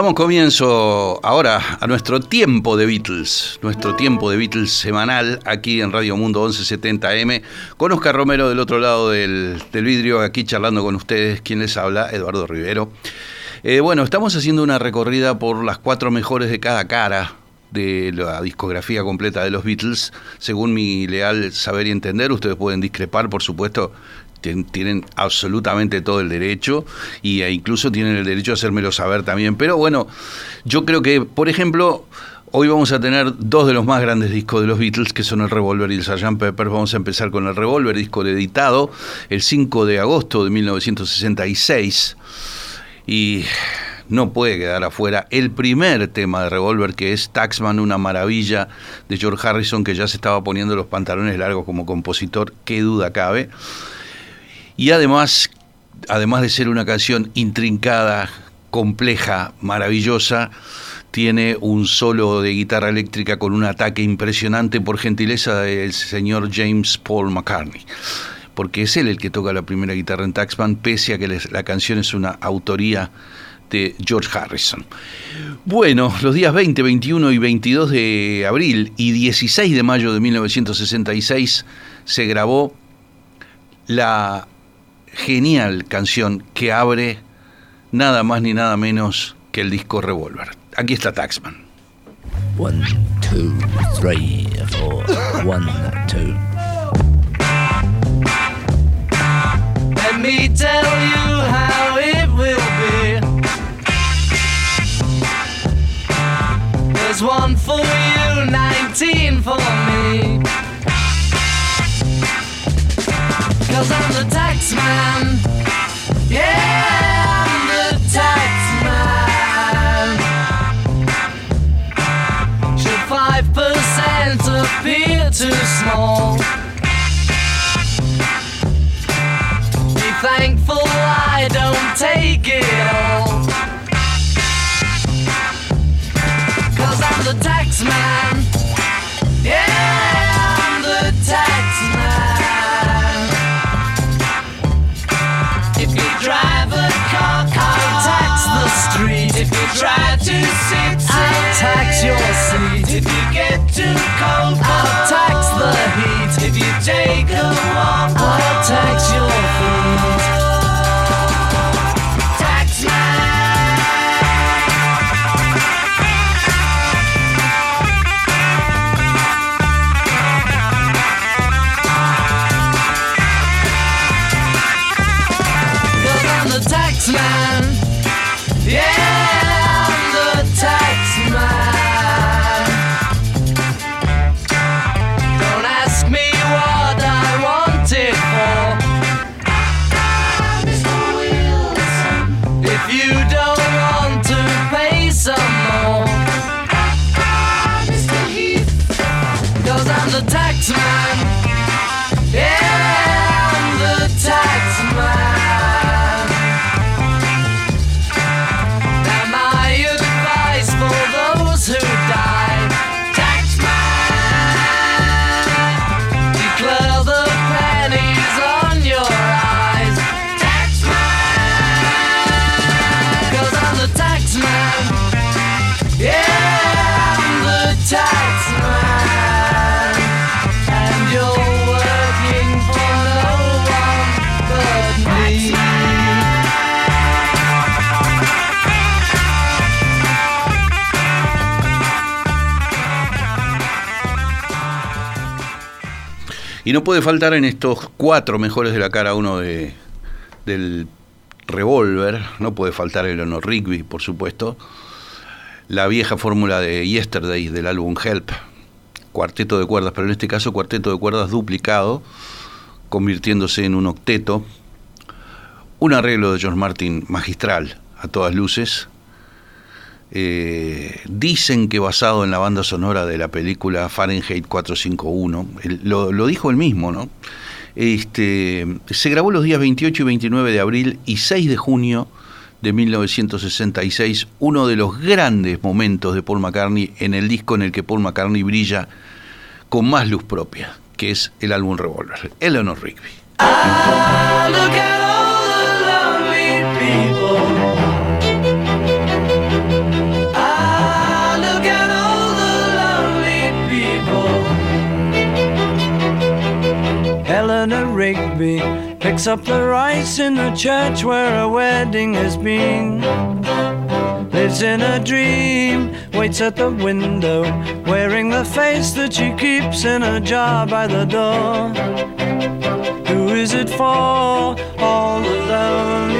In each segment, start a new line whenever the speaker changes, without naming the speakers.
Damos comienzo ahora a nuestro tiempo de Beatles, nuestro tiempo de Beatles semanal aquí en Radio Mundo 1170M, con Oscar Romero del otro lado del, vidrio, aquí charlando con ustedes, quien les habla, Eduardo Rivero. Eh, bueno, estamos haciendo una recorrida por las cuatro mejores de cada cara de la discografía completa de los Beatles, según mi leal saber y entender. Ustedes pueden discrepar, por supuesto, tienen absolutamente todo el derecho e incluso tienen el derecho a hacérmelo saber también. Pero bueno, yo creo que, por ejemplo, hoy vamos a tener dos de los más grandes discos de los Beatles, que son el Revolver y el Sgt. Pepper. Vamos a empezar con el Revolver, disco editado el 5 de agosto de 1966. Y no puede quedar afuera el primer tema de Revolver, que es Taxman, una maravilla de George Harrison, que ya se estaba poniendo los pantalones largos como compositor, qué duda cabe. Y además, además de ser una canción intrincada, compleja, maravillosa, tiene un solo de guitarra eléctrica con un ataque impresionante por gentileza del señor James Paul McCartney. Porque es él el que toca la primera guitarra en Taxman, pese a que la canción es una autoría de George Harrison. Bueno, los días 20, 21 y 22 de abril y 16 de mayo de 1966 se grabó la genial canción que abre nada más ni nada menos que el disco Revolver. Aquí está Taxman. One, two, three, four. One, two. Let me tell you how it will be. There's one for you, nineteen for me. Cause I'm the tax man. Yeah, Y no puede faltar en estos cuatro mejores de la cara uno de, del revólver, no puede faltar el Honor Rigby, por supuesto, la vieja fórmula de Yesterday del álbum Help, cuarteto de cuerdas, pero en este caso cuarteto de cuerdas duplicado, convirtiéndose en un octeto, un arreglo de George Martin magistral a todas luces, eh, dicen que basado en la banda sonora de la película Fahrenheit 451, lo, dijo él mismo, ¿no? Este, se grabó los días 28 y 29 de abril y 6 de junio de 1966, uno de los grandes momentos de Paul McCartney en el disco en el que Paul McCartney brilla con más luz propia, que es el álbum Revolver, Eleanor Rigby. Ah,
picks up the rice in the church where a wedding has been. Lives in a dream, waits at the window, wearing the face that she keeps in a jar by the door. Who is it for? All the lonely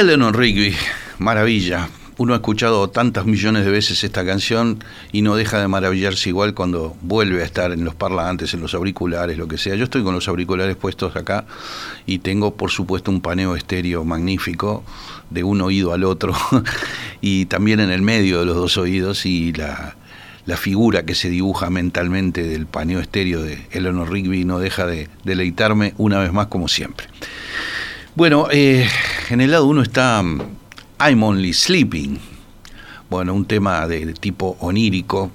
Eleanor Rigby, maravilla. Uno ha escuchado tantas millones de veces esta canción y no deja de maravillarse igual cuando vuelve a estar en los parlantes, en los auriculares, lo que sea. Yo estoy con los auriculares puestos acá y tengo, por supuesto, un paneo estéreo magnífico de un oído al otro y también en el medio de los dos oídos y la, la figura que se dibuja mentalmente del paneo estéreo de Eleanor Rigby no deja de deleitarme una vez más como siempre. Bueno, eh, en el lado uno está mm, I'm Only Sleeping. Bueno, un tema de, de tipo onírico,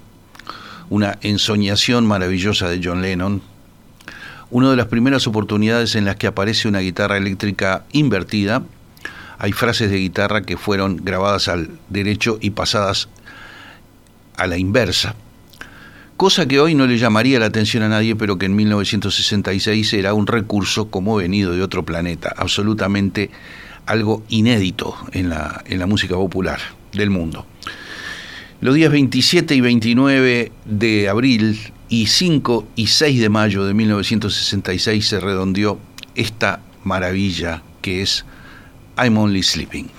una ensoñación maravillosa de John Lennon. Una de las primeras oportunidades en las que aparece una guitarra eléctrica invertida. Hay frases de guitarra que fueron grabadas al derecho y pasadas a la inversa. Cosa que hoy no le llamaría la atención a nadie, pero que en 1966 era un recurso como venido de otro planeta, absolutamente algo inédito en la, en la música popular del mundo. Los días 27 y 29 de abril y 5 y 6 de mayo de 1966 se redondeó esta maravilla que es I'm Only Sleeping.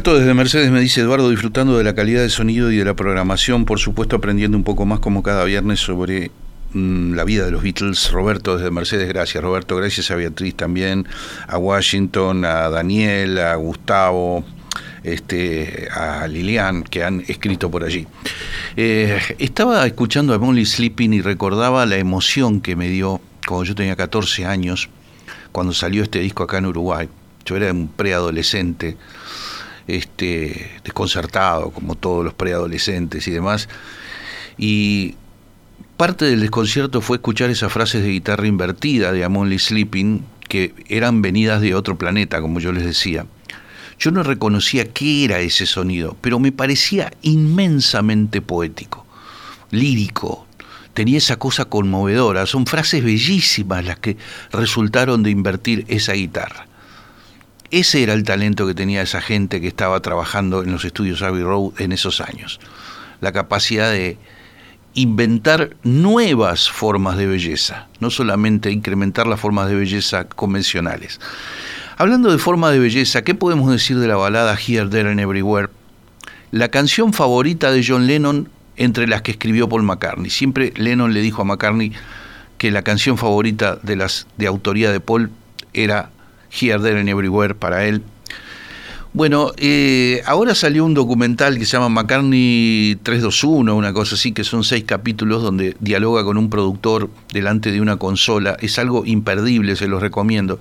Roberto desde Mercedes me dice, Eduardo, disfrutando de la calidad de sonido y de la programación, por supuesto aprendiendo un poco más como cada viernes sobre mm, la vida de los Beatles. Roberto desde Mercedes, gracias. Roberto, gracias a Beatriz también, a Washington, a Daniel, a Gustavo, este, a Lilian, que han escrito por allí. Eh, estaba escuchando a Molly Sleeping y recordaba la emoción que me dio cuando yo tenía 14 años, cuando salió este disco acá en Uruguay. Yo era un preadolescente, este, desconcertado, como todos los preadolescentes y demás. Y parte del desconcierto fue escuchar esas frases de guitarra invertida de Amon Lee Sleeping, que eran venidas de otro planeta, como yo les decía. Yo no reconocía qué era ese sonido, pero me parecía inmensamente poético, lírico, tenía esa cosa conmovedora. Son frases bellísimas las que resultaron de invertir esa guitarra. Ese era el talento que tenía esa gente que estaba trabajando en los estudios Abbey Road en esos años. La capacidad de inventar nuevas formas de belleza, no solamente incrementar las formas de belleza convencionales. Hablando de forma de belleza, ¿qué podemos decir de la balada Here, There and Everywhere? La canción favorita de John Lennon entre las que escribió Paul McCartney. Siempre Lennon le dijo a McCartney que la canción favorita de las de autoría de Paul era Here, There and Everywhere para él. Bueno, eh, ahora salió un documental que se llama McCartney 321, una cosa así, que son seis capítulos donde dialoga con un productor delante de una consola. Es algo imperdible, se los recomiendo.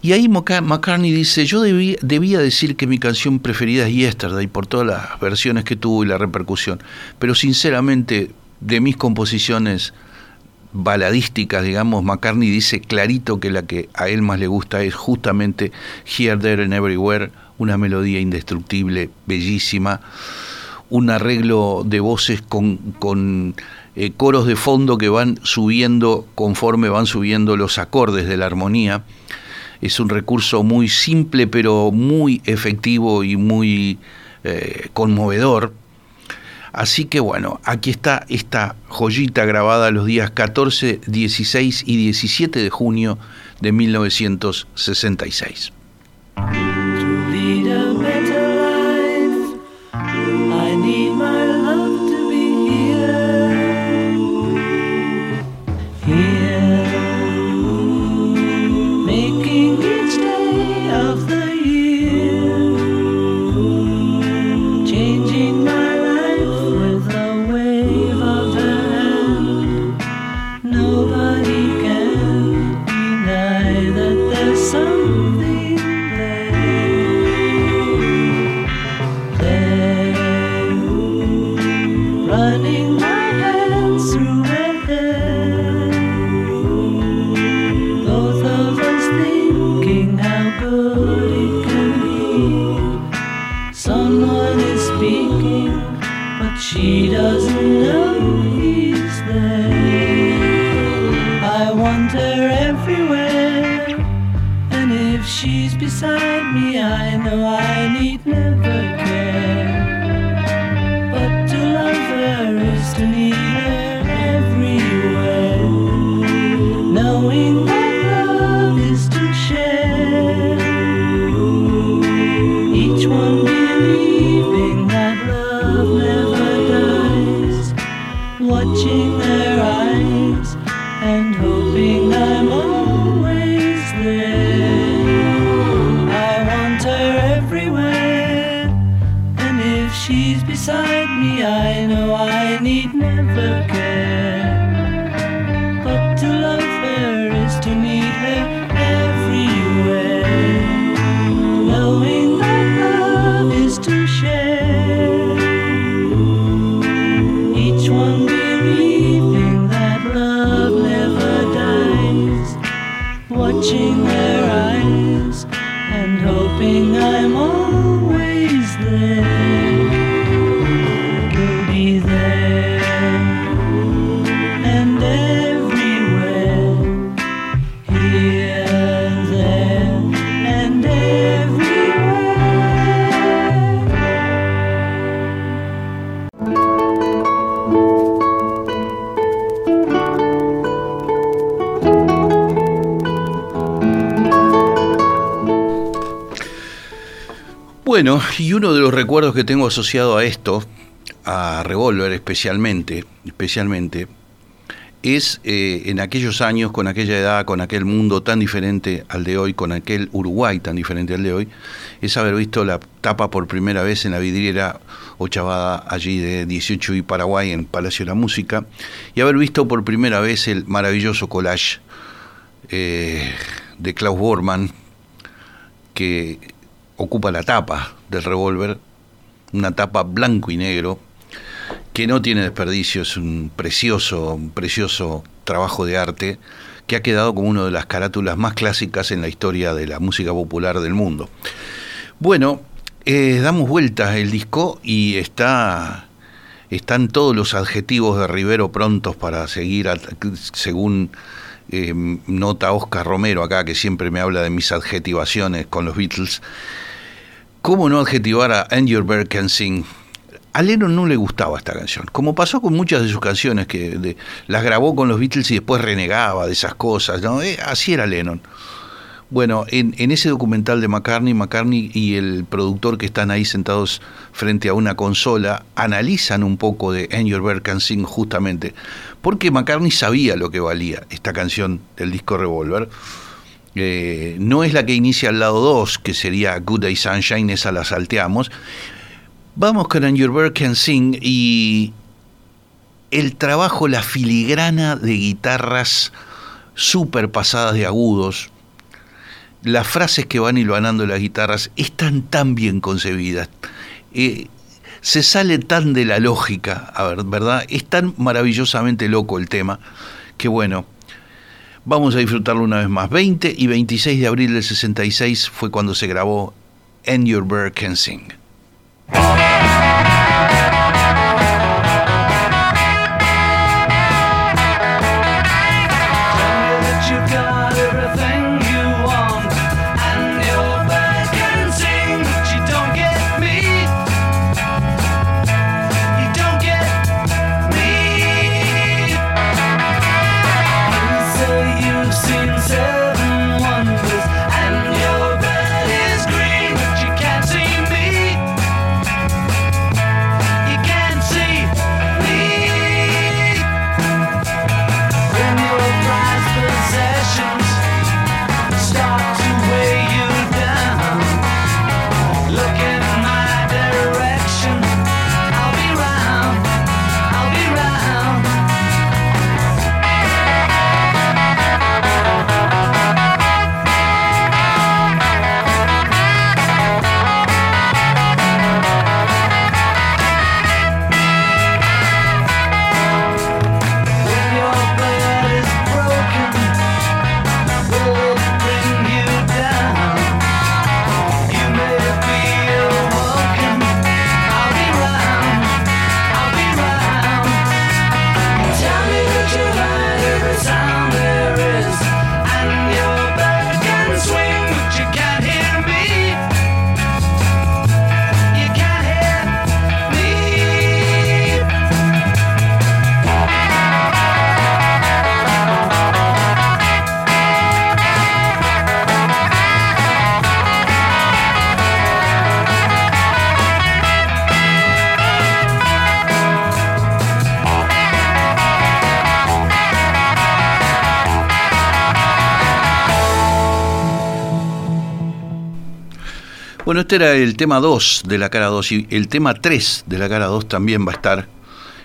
Y ahí McCartney dice, yo debía, debía decir que mi canción preferida es Yesterday por todas las versiones que tuvo y la repercusión, pero sinceramente de mis composiciones baladísticas, digamos, McCartney dice clarito que la que a él más le gusta es justamente Here, There and Everywhere, una melodía indestructible, bellísima, un arreglo de voces con, eh, coros de fondo que van subiendo conforme van subiendo los acordes de la armonía. Es un recurso muy simple pero muy efectivo y muy eh, conmovedor Así que bueno, aquí está esta joyita grabada los días 14, 16 y 17 de junio de 1966. No, I need now. Y uno de los recuerdos que tengo asociado a esto, a Revolver especialmente, especialmente, es eh, en aquellos años, con aquella edad, con aquel mundo tan diferente al de hoy, con aquel Uruguay tan diferente al de hoy, es haber visto la tapa por primera vez en la vidriera ochavada allí de 18 y Paraguay en Palacio de la Música, y haber visto por primera vez el maravilloso collage eh, de Klaus Bormann, que ocupa la tapa del revólver, una tapa blanco y negro, que no tiene desperdicio, es un precioso, un precioso trabajo de arte que ha quedado como una de las carátulas más clásicas en la historia de la música popular del mundo. Bueno, eh, damos vuelta el disco y está, están todos los adjetivos de Rivero prontos para seguir, según eh, nota Oscar Romero acá, que siempre me habla de mis adjetivaciones con los Beatles. ¿Cómo no adjetivar a And Your Bird Can Sing? A Lennon no le gustaba esta canción, como pasó con muchas de sus canciones, que las grabó con los Beatles y después renegaba de esas cosas. Eh, así era Lennon. Bueno, en, ese documental de McCartney, McCartney y el productor que están ahí sentados frente a una consola analizan un poco de Your Bird Can Sing justamente, porque McCartney sabía lo que valía esta canción del disco Revolver. Eh, no es la que inicia al lado 2, que sería Good Day Sunshine, esa la salteamos. Vamos con And Your Bird Can Sing y el trabajo, la filigrana de guitarras súper pasadas de agudos, las frases que van hilvanando las guitarras están tan bien concebidas. Eh, se sale tan de la lógica, a ver, ¿verdad? Es tan maravillosamente loco el tema que bueno, vamos a disfrutarlo una vez más. 20 y 26 de abril del 66 fue cuando se grabó And Your Bird Can Sing. Bueno, este era el tema 2 de la cara 2 y el tema 3 de la cara 2 también va a estar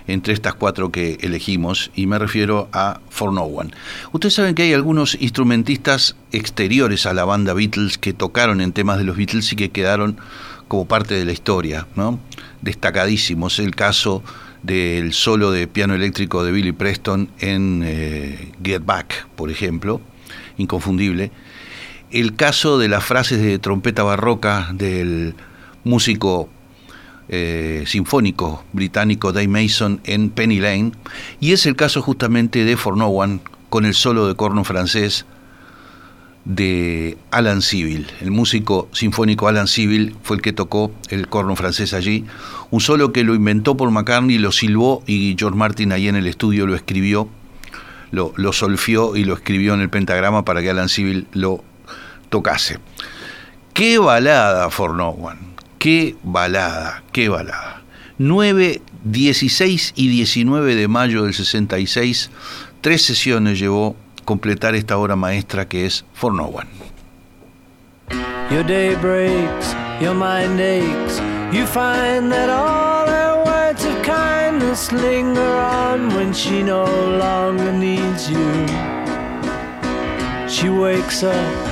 entre estas cuatro que elegimos y me refiero a For No One. Ustedes saben que hay algunos instrumentistas exteriores a la banda Beatles que tocaron en temas de los Beatles y que quedaron como parte de la historia, ¿no? Destacadísimos. El caso del solo de piano eléctrico de Billy Preston en eh, Get Back, por ejemplo, inconfundible el caso de las frases de trompeta barroca del músico eh, sinfónico británico Dave Mason en Penny Lane, y es el caso justamente de For No One con el solo de corno francés de Alan Civil. El músico sinfónico Alan Civil fue el que tocó el corno francés allí, un solo que lo inventó por McCartney, lo silbó y George Martin ahí en el estudio lo escribió, lo, lo solfió y lo escribió en el pentagrama para que Alan Civil lo tocase. Qué balada For No One. Qué balada, qué balada. 9, 16 y 19 de mayo del 66, tres sesiones llevó completar esta obra maestra que es For No One.
Your day breaks, your mind aches. You find that all her words of kindness linger on when she no longer needs you. She wakes up,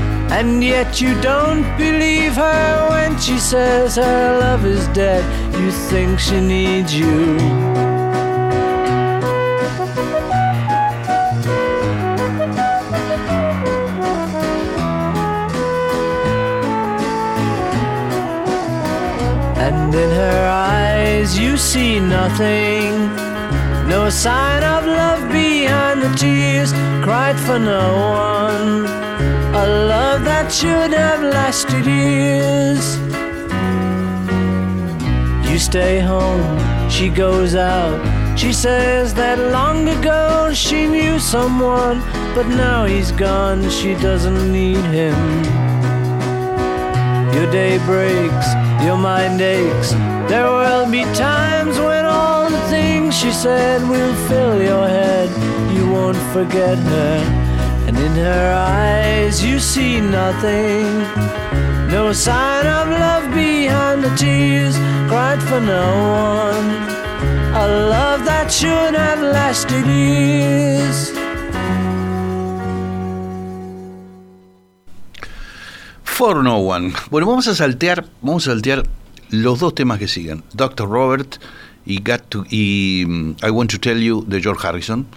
and yet you don't believe her when she says her love is dead. You think she needs you. And in her eyes you see nothing. No sign of love behind the tears cried for no one. A love that should have lasted years. You stay home, she goes out. She says that long ago she knew someone, but now he's gone, she doesn't need him. Your day breaks, your mind aches. There will be times when all the things she said will fill your head. You won't forget her, in her eyes you see nothing. No sign of love behind the tears cried for no one. A love that should have lasted years.
For No One. Bueno, vamos a saltear, vamos a saltear los dos temas que siguen. Dr. Robert y, Got to, y mm, I Want to Tell You de George Harrison.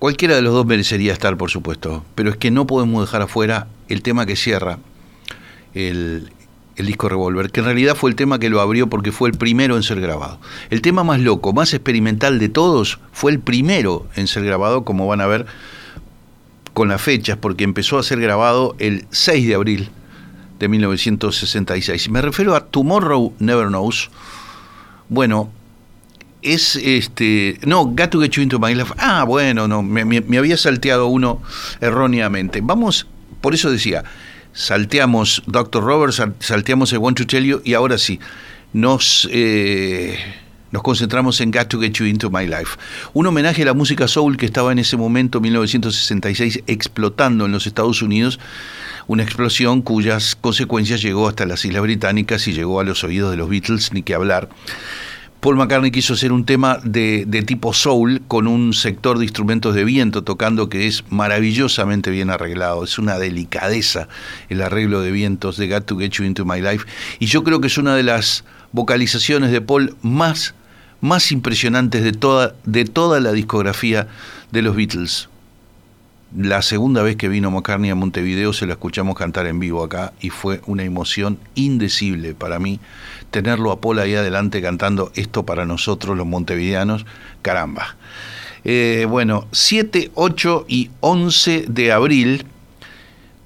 Cualquiera de los dos merecería estar, por supuesto, pero es que no podemos dejar afuera el tema que cierra el, el disco Revolver, que en realidad fue el tema que lo abrió porque fue el primero en ser grabado. El tema más loco, más experimental de todos, fue el primero en ser grabado, como van a ver con las fechas, porque empezó a ser grabado el 6 de abril de 1966. Me refiero a Tomorrow Never Knows. Bueno, es este. No, Got to Get You Into My Life. Ah, bueno, no, me, había salteado uno erróneamente. Vamos, por eso decía, salteamos Dr. Roberts, sal- salteamos el Want to Tell You y ahora sí, nos. eh, nos concentramos en Got to Get You Into My Life. Un homenaje a la música soul que estaba en ese momento, 1966, explotando en los Estados Unidos, una explosión cuyas consecuencias llegó hasta las Islas Británicas y llegó a los oídos de los Beatles, ni que hablar. Paul McCartney quiso hacer un tema de, de tipo soul con un sector de instrumentos de viento tocando que es maravillosamente bien arreglado. Es una delicadeza el arreglo de vientos de Got to Get You Into My Life. Y yo creo que es una de las vocalizaciones de Paul más, más impresionantes de toda, de toda la discografía de los Beatles. La segunda vez que vino McCartney a Montevideo se lo escuchamos cantar en vivo acá y fue una emoción indecible para mí tenerlo a Paul ahí adelante cantando esto para nosotros los montevideanos. Caramba. Eh, bueno, 7, 8 y 11 de abril,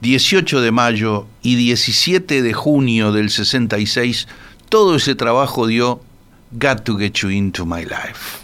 18 de mayo y 17 de junio del 66, todo ese trabajo dio Got to Get You Into My Life.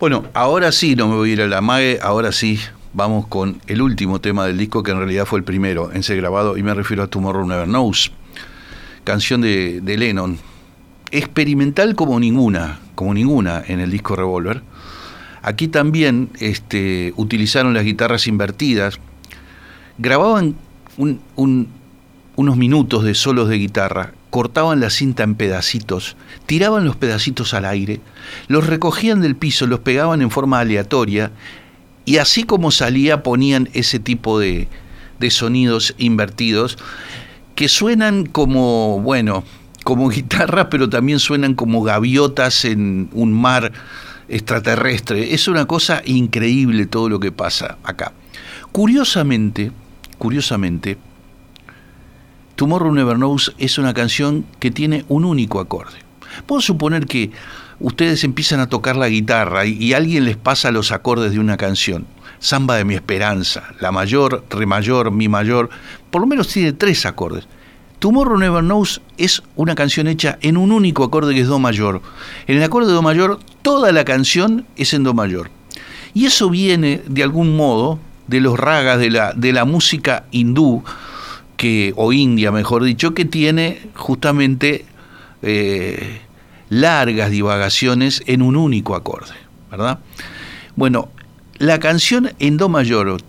Bueno, ahora sí, no me voy a ir a la ahora sí, vamos con el último tema del disco que en realidad fue el primero en ser grabado y me refiero a Tomorrow Never Knows, canción de, Lennon, experimental como ninguna, como ninguna en el disco Revolver. Aquí también este, utilizaron las guitarras invertidas, grababan un- unos minutos de solos de guitarra, cortaban la cinta en pedacitos, tiraban los pedacitos al aire, los recogían del piso, los pegaban en forma aleatoria y así como salía ponían ese tipo de, de sonidos invertidos que suenan como, bueno, como guitarra, pero también suenan como gaviotas en un mar extraterrestre. Es una cosa increíble todo lo que pasa acá. Curiosamente, curiosamente, Tomorrow Never Knows es una canción que tiene un único acorde. Puedo suponer que ustedes empiezan a tocar la guitarra y, alguien les pasa los acordes de una canción. Samba de mi esperanza, la mayor, re mayor, mi mayor, por lo menos tiene tres acordes. Tomorrow Never Knows es una canción hecha en un único acorde que es Do mayor. En el acorde de Do mayor, toda la canción es en Do mayor. Y eso viene, de algún modo, de los ragas de la, de la música hindú, que, o india, mejor dicho, que tiene justamente eh, largas divagaciones en un único acorde, ¿verdad? Bueno, la canción en Do mayor.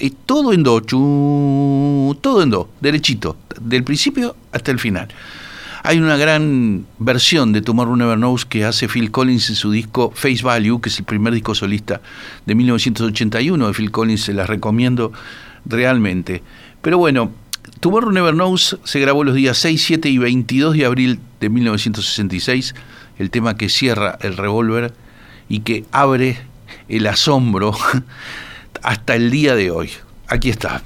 Y todo en do, todo en do, derechito, del principio hasta el final. Hay una gran versión de Tomorrow Never Knows que hace Phil Collins en su disco Face Value, que es el primer disco solista de 1981 de Phil Collins, se las recomiendo realmente. Pero bueno, Tomorrow Never Knows se grabó los días 6, 7 y 22 de abril de 1966, el tema que cierra el revólver y que abre el asombro hasta el día de hoy. Aquí está.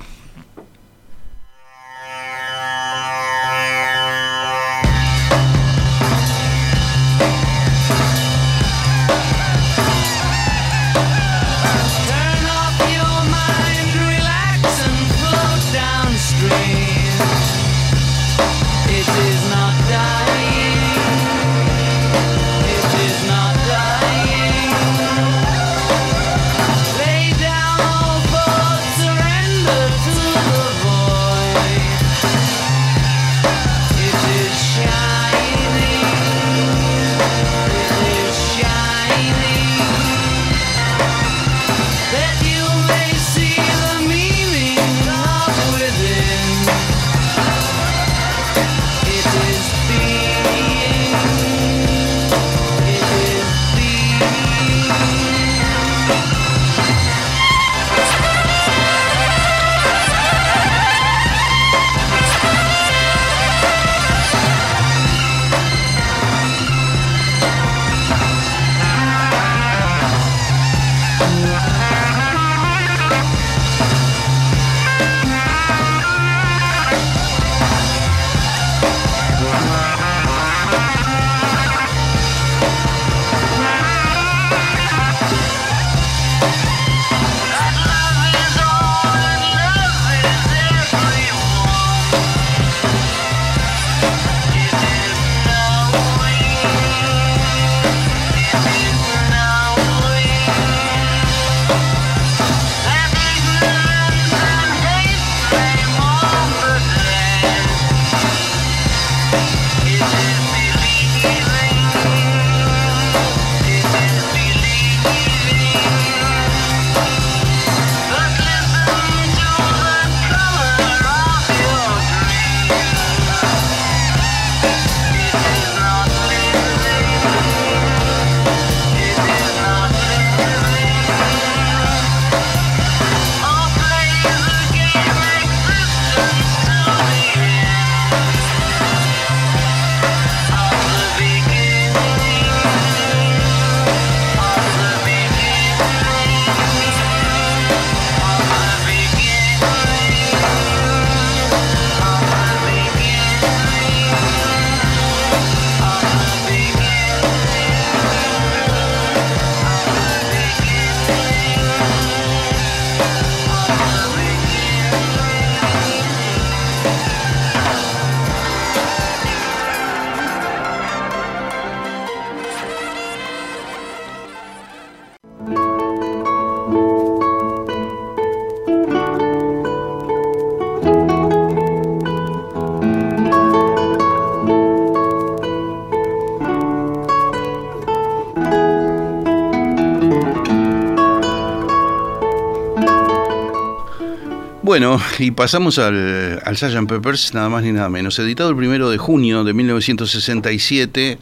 Bueno, y pasamos al, al. Peppers, nada más ni nada menos. Editado el primero de junio de 1967,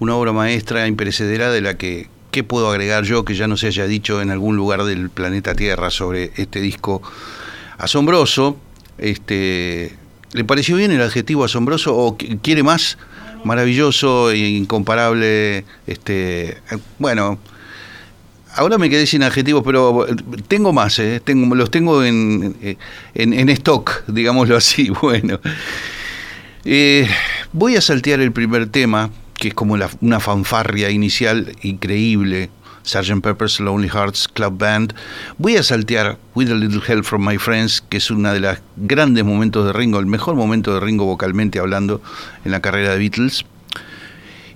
una obra maestra imperecedera de la que, ¿qué puedo agregar yo que ya no se haya dicho en algún lugar del planeta Tierra sobre este disco asombroso? Este, ¿Le pareció bien el adjetivo asombroso o qu- quiere más? Maravilloso, incomparable, este, bueno, Ahora me quedé sin adjetivos, pero tengo más, ¿eh? tengo, los tengo en, en, en stock, digámoslo así. Bueno, Eh, voy a saltear el primer tema, que es como la- una fanfarria inicial increíble, Sgt. Pepper's Lonely Hearts Club Band. Voy a saltear With a Little Help from My Friends, que es uno de los grandes momentos de Ringo, el mejor momento de Ringo vocalmente hablando en la carrera de Beatles.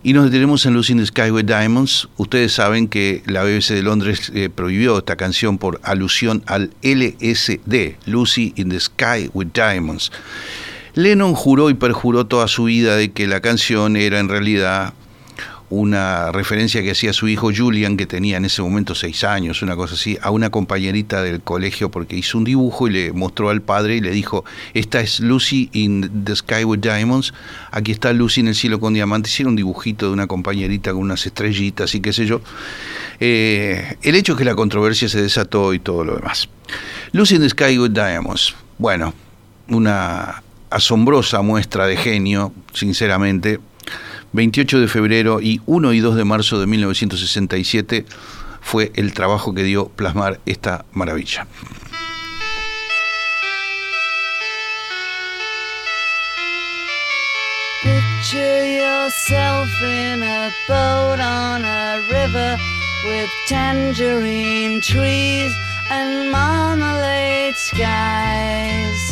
Y nos detenemos en Lucy in the Sky with Diamonds. Ustedes saben que la BBC de Londres eh, prohibió esta canción por alusión al LSD, Lucy in the Sky with Diamonds. Lennon juró y perjuró toda su vida de que la canción era en realidad una referencia que hacía su hijo Julian, que tenía en ese momento seis años, una cosa así, a una compañerita del colegio porque hizo un dibujo y le mostró al padre y le dijo, esta es Lucy in the Sky with Diamonds, aquí está Lucy en el cielo con diamantes, era un dibujito de una compañerita con unas estrellitas y qué sé yo. Eh, el hecho es que la controversia se desató y todo lo demás. Lucy in the Sky with Diamonds, bueno, una asombrosa muestra de genio, sinceramente. 28 de febrero y 1 y 2 de marzo de 1967 fue el trabajo que dio plasmar esta maravilla.
Picture yourself in a boat on a river with tangerine trees and marmalade skies.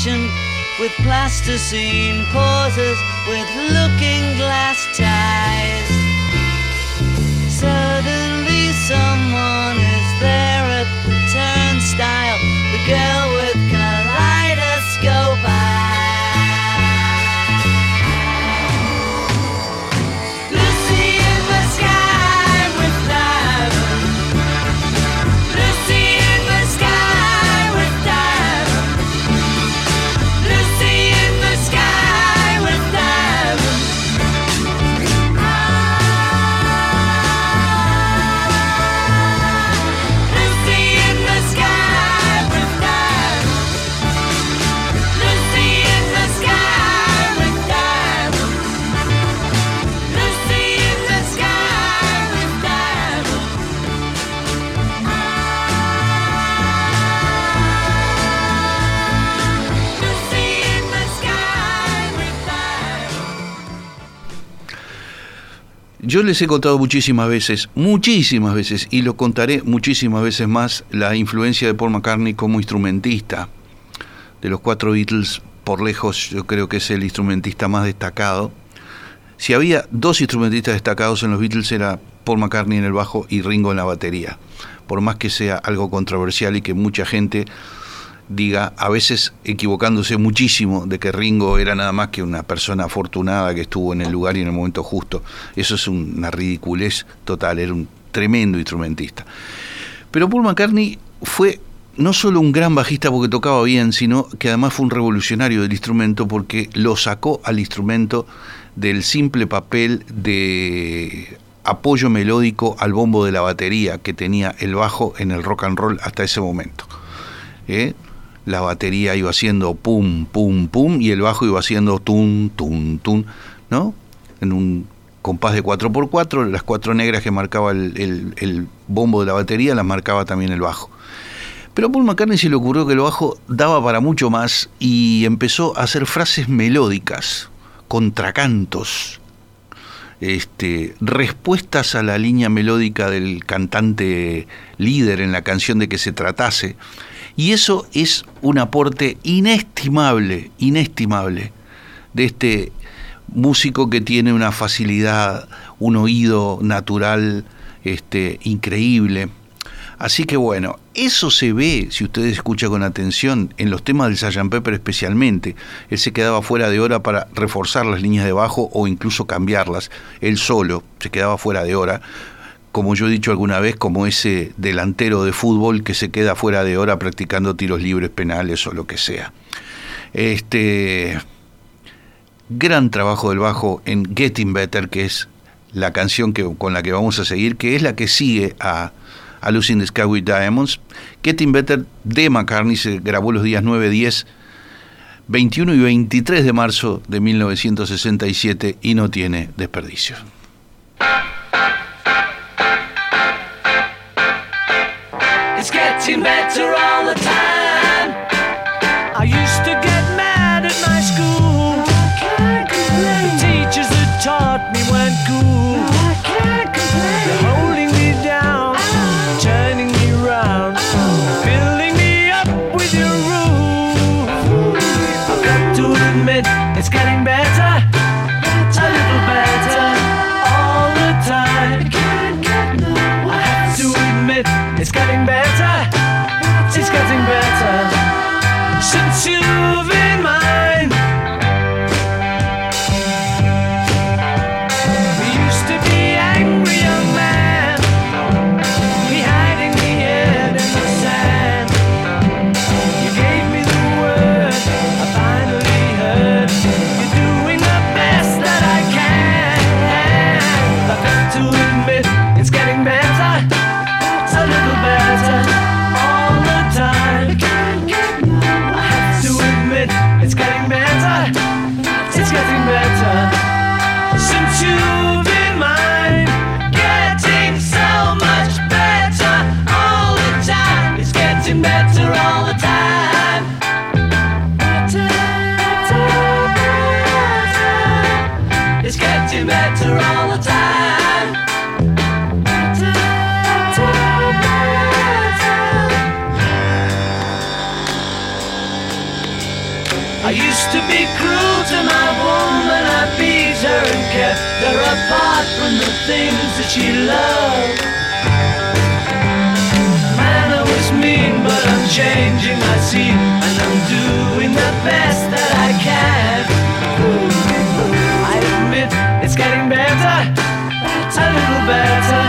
Station with plasticine pauses with looking glass ties. Suddenly someone is there at the turnstile.
Yo les he contado muchísimas veces, muchísimas veces, y lo contaré muchísimas veces más, la influencia de Paul McCartney como instrumentista. De los cuatro Beatles, por lejos, yo creo que es el instrumentista más destacado. Si había dos instrumentistas destacados en los Beatles era Paul McCartney en el bajo y Ringo en la batería. Por más que sea algo controversial y que mucha gente diga, a veces equivocándose muchísimo, de que Ringo era nada más que una persona afortunada que estuvo en el lugar y en el momento justo. Eso es una ridiculez total, era un tremendo instrumentista. Pero Paul McCartney fue no solo un gran bajista porque tocaba bien, sino que además fue un revolucionario del instrumento porque lo sacó al instrumento del simple papel de apoyo melódico al bombo de la batería que tenía el bajo en el rock and roll hasta ese momento. ¿Eh? La batería iba haciendo pum, pum, pum y el bajo iba haciendo tum, tum, tum, ¿no? En un compás de 4x4, las cuatro negras que marcaba el, el bombo de la batería las marcaba también el bajo. Pero a Paul McCartney se le ocurrió que el bajo daba para mucho más y empezó a hacer frases melódicas, contracantos, este, respuestas a la línea melódica del cantante líder en la canción de que se tratase. Y eso es un aporte inestimable, inestimable, de este músico que tiene una facilidad, un oído natural este, increíble Así que bueno, eso se ve, si ustedes escuchan con atención, en los temas del Sgt. Pepper especialmente. Él se quedaba fuera de hora para reforzar las líneas de bajo o incluso cambiarlas. Él solo se quedaba fuera de hora. Como yo he dicho alguna vez, como ese delantero de fútbol que se queda fuera de hora practicando tiros libres penales o lo que sea. Este gran trabajo del bajo en Getting Better, que es la canción que, con la que vamos a seguir, que es la que sigue a a the Sky with Diamonds. Getting Better de McCartney se grabó los días 9, 10, 21 y 23 de marzo de 1967 y no tiene desperdicio.
Getting better all the time. Things that she loved. Man, I was mean, but I'm changing, I see, and I'm doing the best that I can. I admit it's getting better, a little better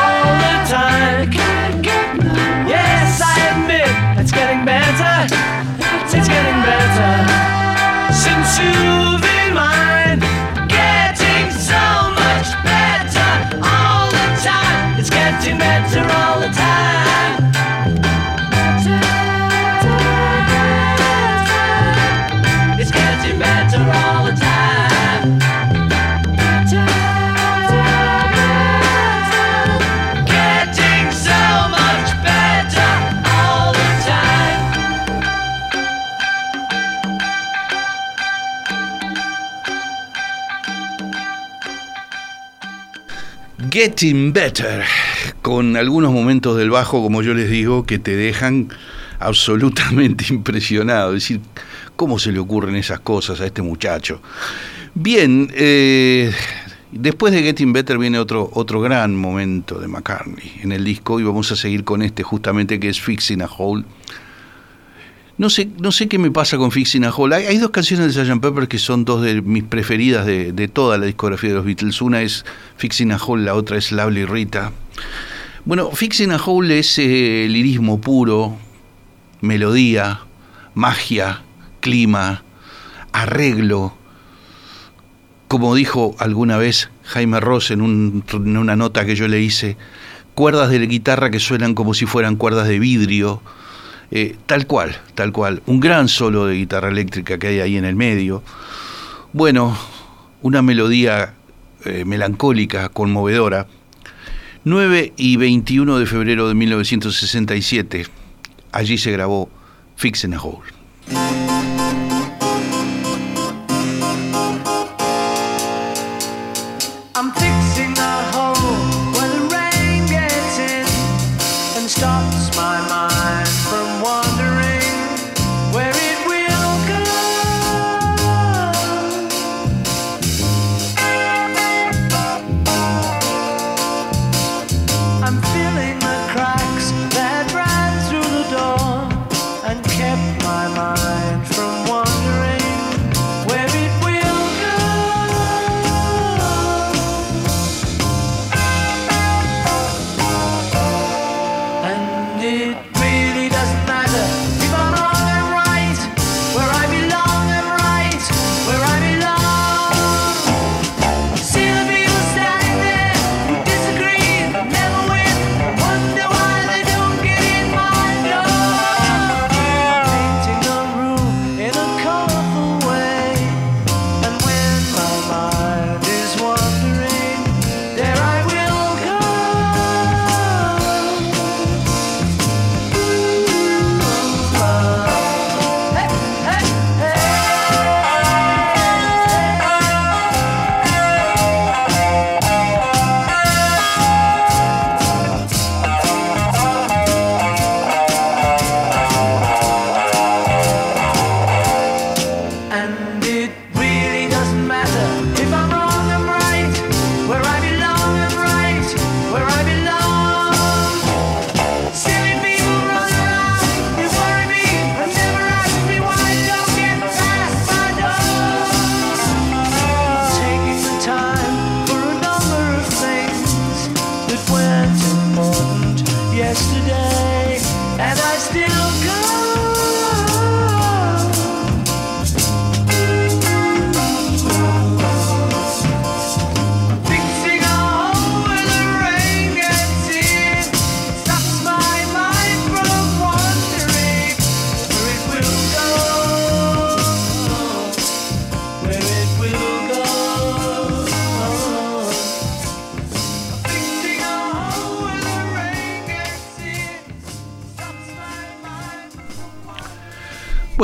all the time. Yes, I admit it's getting better. It's getting better since you've Getting Better,
con algunos momentos del bajo, como yo les digo, que te dejan absolutamente impresionado. Es decir, ¿cómo se le ocurren esas cosas a este muchacho? Bien, eh, después de Getting Better viene otro, otro gran momento de McCartney en el disco y vamos a seguir con este justamente que es Fixing a Hole. No sé, no sé qué me pasa con Fixing a Hole. Hay, hay dos canciones de Sgt. Pepper que son dos de mis preferidas de, de toda la discografía de los Beatles. Una es Fixing a Hole, la otra es Lovely Rita. Bueno, Fixing a Hole es eh, lirismo puro, melodía, magia, clima, arreglo. Como dijo alguna vez Jaime Ross en, un- una nota que yo le hice, cuerdas de la guitarra que suenan como si fueran cuerdas de vidrio. Eh, tal cual, tal cual. Un gran solo de guitarra eléctrica que hay ahí en el medio. Bueno, una melodía eh, melancólica, conmovedora. 9 y 21 de febrero de 1967. Allí se grabó Fixing a Hole.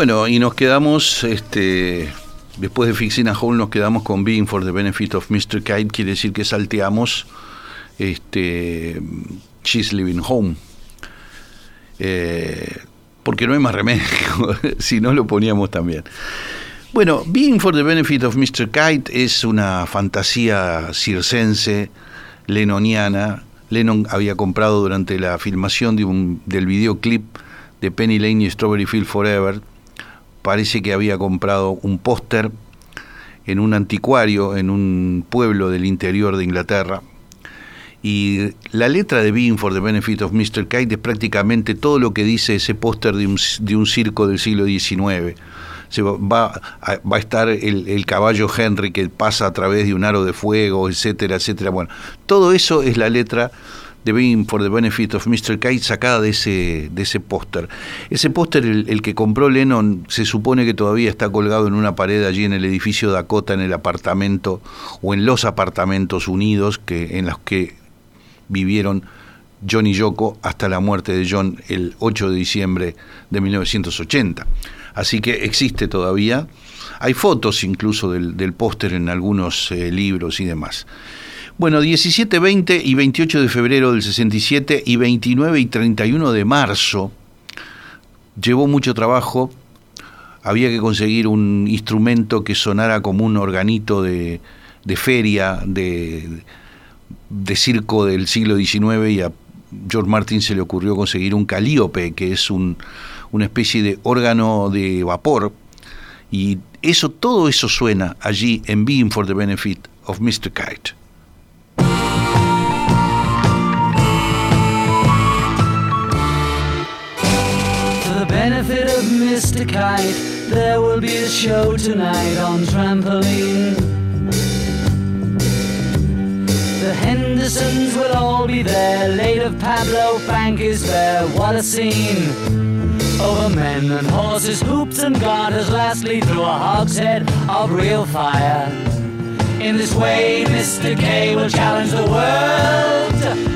Bueno, y nos quedamos, este, después de Fixing a Hole, nos quedamos con Being for the Benefit of Mr. Kite, quiere decir que salteamos este, She's Living Home. Eh, porque no hay más remedio, si no lo poníamos también. Bueno, Being for the Benefit of Mr. Kite es una fantasía circense, lenoniana. Lennon había comprado durante la filmación del videoclip de Penny Lane y Strawberry Field Forever, parece que había comprado un póster en un anticuario en un pueblo del interior de Inglaterra. Y la letra de Being for the Benefit of Mr. Kite es prácticamente todo lo que dice ese póster de un, de un circo del siglo XIX. Se va, a, va a estar el, el caballo Henry que pasa a través de un aro de fuego, etcétera, etcétera. Bueno, todo eso es la letra de Being for the Benefit of Mr. Kite sacada de ese, de ese póster. Ese póster, el, el, que compró Lennon, se supone que todavía está colgado en una pared allí en el edificio Dakota, en el apartamento o en los apartamentos unidos que, en los que vivieron John y Yoko hasta la muerte de John el 8 de diciembre de 1980. Así que existe todavía. Hay fotos incluso del, del póster en algunos eh, libros y demás. Bueno, 17, 20 y 28 de febrero del 67 y 29 y 31 de marzo llevó mucho trabajo. Había que conseguir un instrumento que sonara como un organito de, de feria, de, circo del siglo XIX y a George Martin se le ocurrió conseguir un calíope, que es un, una especie de órgano de vapor. Y eso, todo eso suena allí en Being for the Benefit of Mr. Kite.
Benefit of Mr. Kite, there will be a show tonight on trampoline. The Hendersons will all be there. Late of Pablo Frank is there. What a scene! Over men and horses, hoops and garters, lastly through a hogshead of real fire. In this way, Mr. K will challenge the world.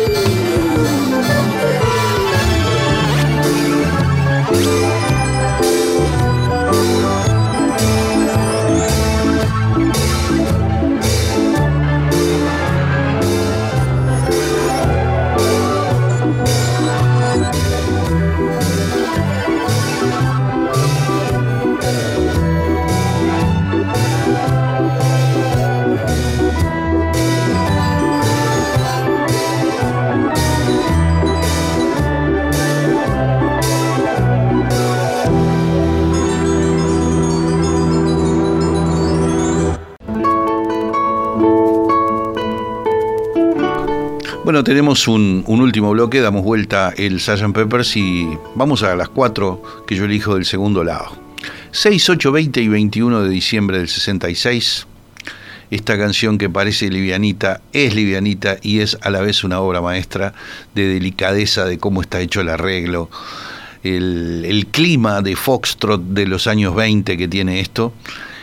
Tenemos un, un último bloque, damos vuelta el Sgt. Peppers y vamos a las cuatro que yo elijo del segundo lado. 6, 8, 20 y 21 de diciembre del 66. Esta canción que parece livianita, es livianita y es a la vez una obra maestra de delicadeza de cómo está hecho el arreglo, el, el clima de Foxtrot de los años 20 que tiene esto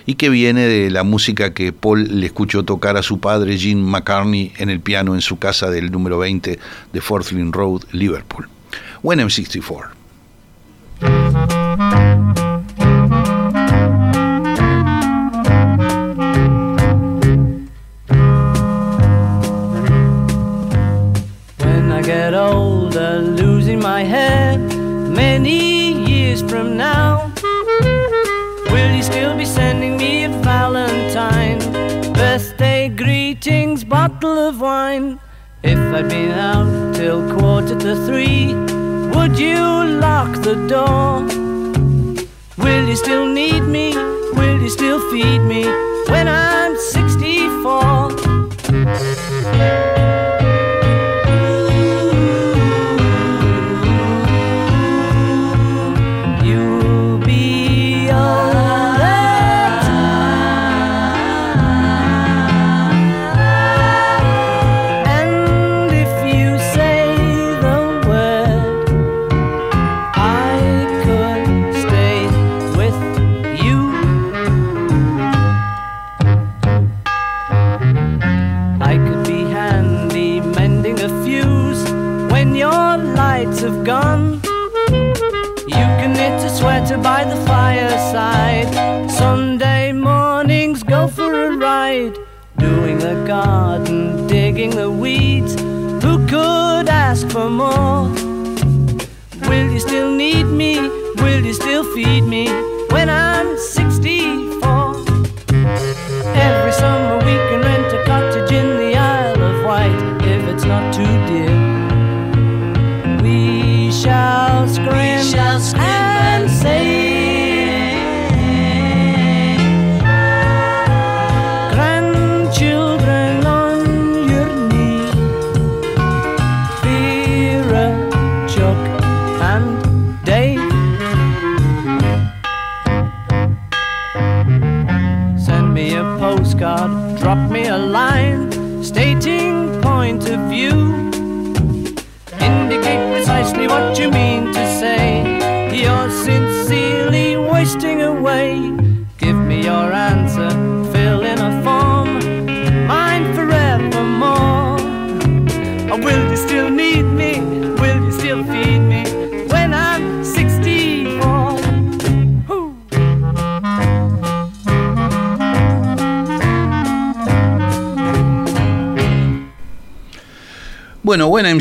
y que viene de la música que Paul le escuchó tocar a su padre Jim McCartney en el piano en su casa del número 20 de Forthling Road, Liverpool. When I'm 64.
When I get older, losing my hair many years from now, bottle of wine. If I'd been out till quarter to three, would you lock the door? Will you still need me? Will you still feed me when I'm 64?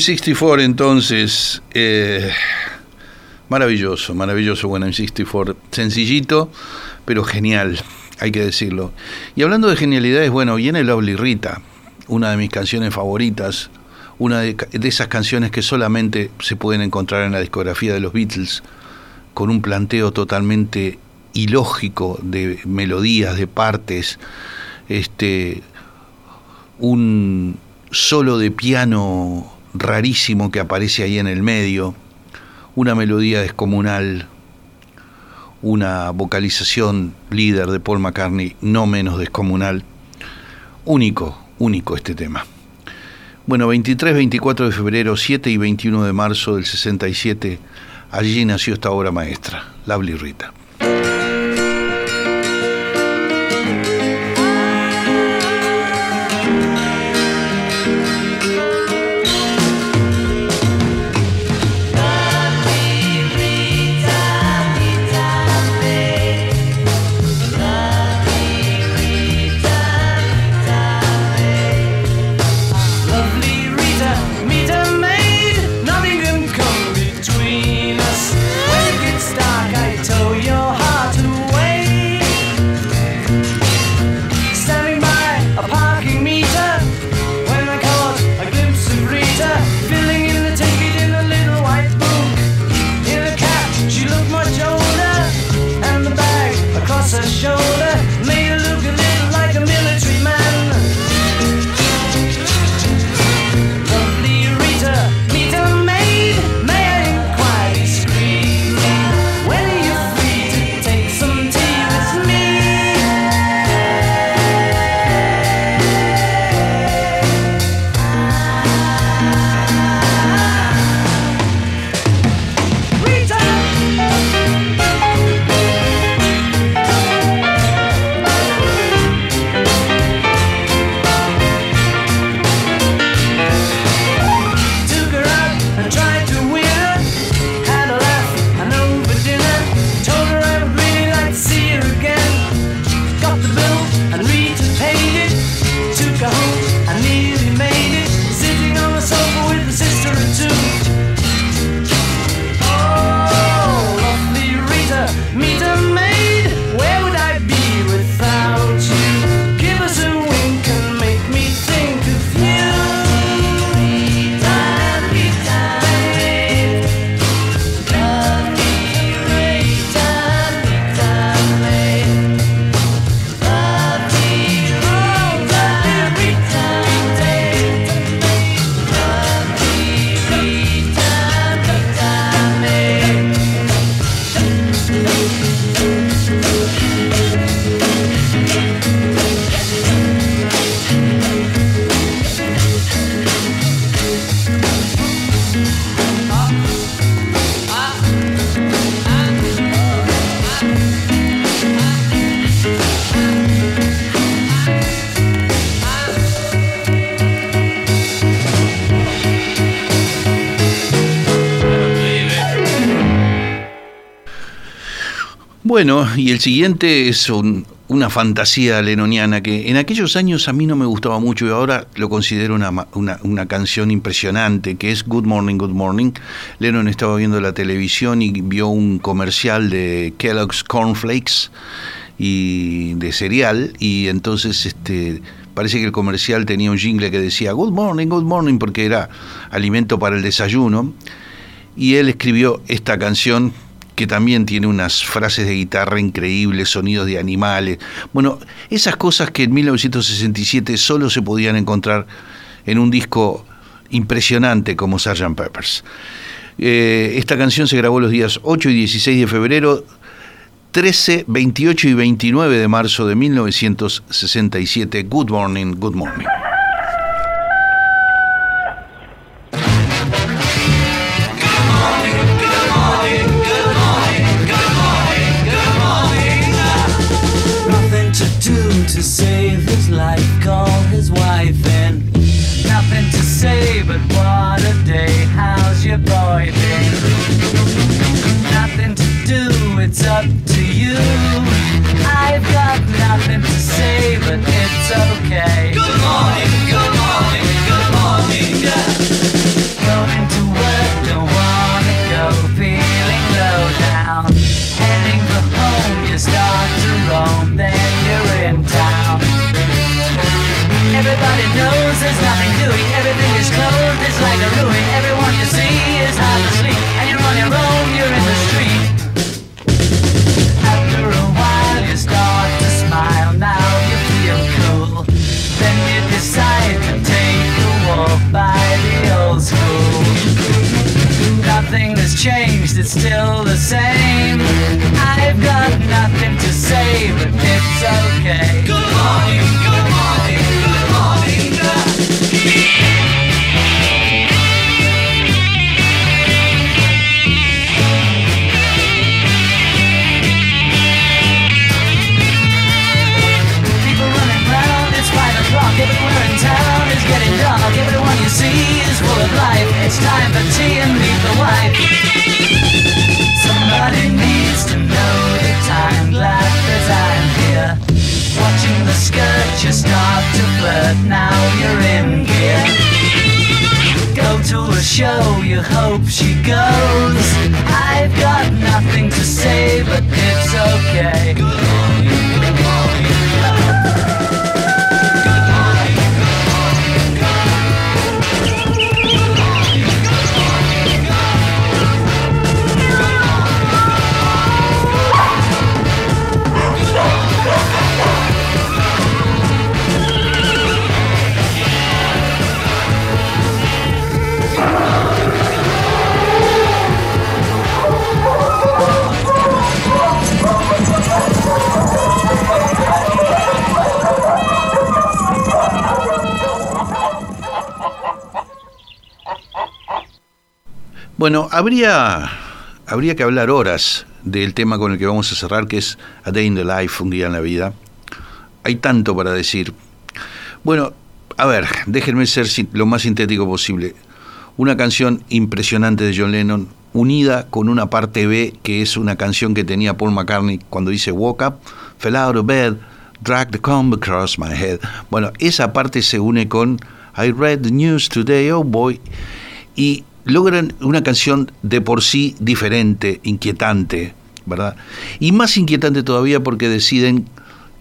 M64 entonces. eh, maravilloso, maravilloso buena M64. Sencillito, pero genial, hay que decirlo. Y hablando de genialidades, bueno, viene Lovely Rita, una de mis canciones favoritas, una de, de esas canciones que solamente se pueden encontrar en la discografía de los Beatles, con un planteo totalmente ilógico de melodías, de partes, este, un solo de piano rarísimo que aparece ahí en el medio, una melodía descomunal, una vocalización líder de Paul McCartney no menos descomunal. Único, único este tema. Bueno, 23, 24 de febrero, 7 y 21 de marzo del 67, allí nació esta obra maestra, Lovely Rita. Bueno, y el siguiente es un- una fantasía lenoniana que en aquellos años a mí no me gustaba mucho y ahora lo considero una, una, una canción impresionante, que es Good Morning, Good Morning. Lennon estaba viendo la televisión y vio un comercial de Kellogg's Cornflakes y de cereal y entonces este parece que el comercial tenía un jingle que decía Good Morning, Good Morning porque era alimento para el desayuno y él escribió esta canción que también tiene unas frases de guitarra increíbles, sonidos de animales. Bueno, esas cosas que en 1967 solo se podían encontrar en un disco impresionante como Sgt. Peppers. Eh, esta canción se grabó los días 8 y 16 de febrero, 13, 28 y 29 de marzo de 1967. Good morning, good morning.
Is full of life. It's time for tea and meet the wife. Somebody needs to know the time. Glad that I'm here. Watching the skirt, you start to flirt. Now you're in gear. Go to a show, you hope she goes. I've got nothing to say, but it's okay.
Bueno, habría, habría que hablar horas del tema con el que vamos a cerrar, que es A Day in the Life, un día en la vida. Hay tanto para decir. Bueno, a ver, déjenme ser lo más sintético posible. Una canción impresionante de John Lennon, unida con una parte B, que es una canción que tenía Paul McCartney cuando dice Woke up, fell out of bed, drag the comb across my head. Bueno, esa parte se une con I read the news today, oh boy, y logran una canción de por sí diferente, inquietante, ¿verdad? Y más inquietante todavía porque deciden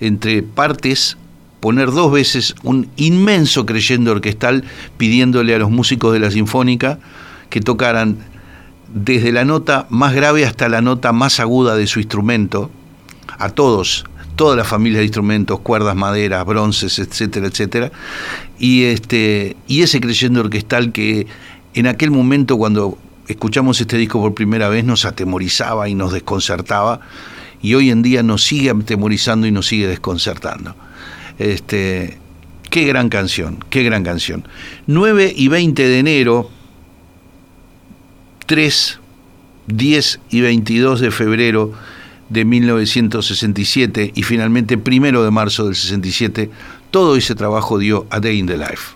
entre partes poner dos veces un inmenso creyendo orquestal pidiéndole a los músicos de la sinfónica que tocaran desde la nota más grave hasta la nota más aguda de su instrumento, a todos, todas las familias de instrumentos, cuerdas, maderas, bronces, etcétera, etcétera, y este y ese creyendo orquestal que en aquel momento cuando escuchamos este disco por primera vez nos atemorizaba y nos desconcertaba y hoy en día nos sigue atemorizando y nos sigue desconcertando. Este, qué gran canción, qué gran canción. 9 y 20 de enero 3, 10 y 22 de febrero de 1967 y finalmente primero de marzo del 67, todo ese trabajo dio A Day in the Life.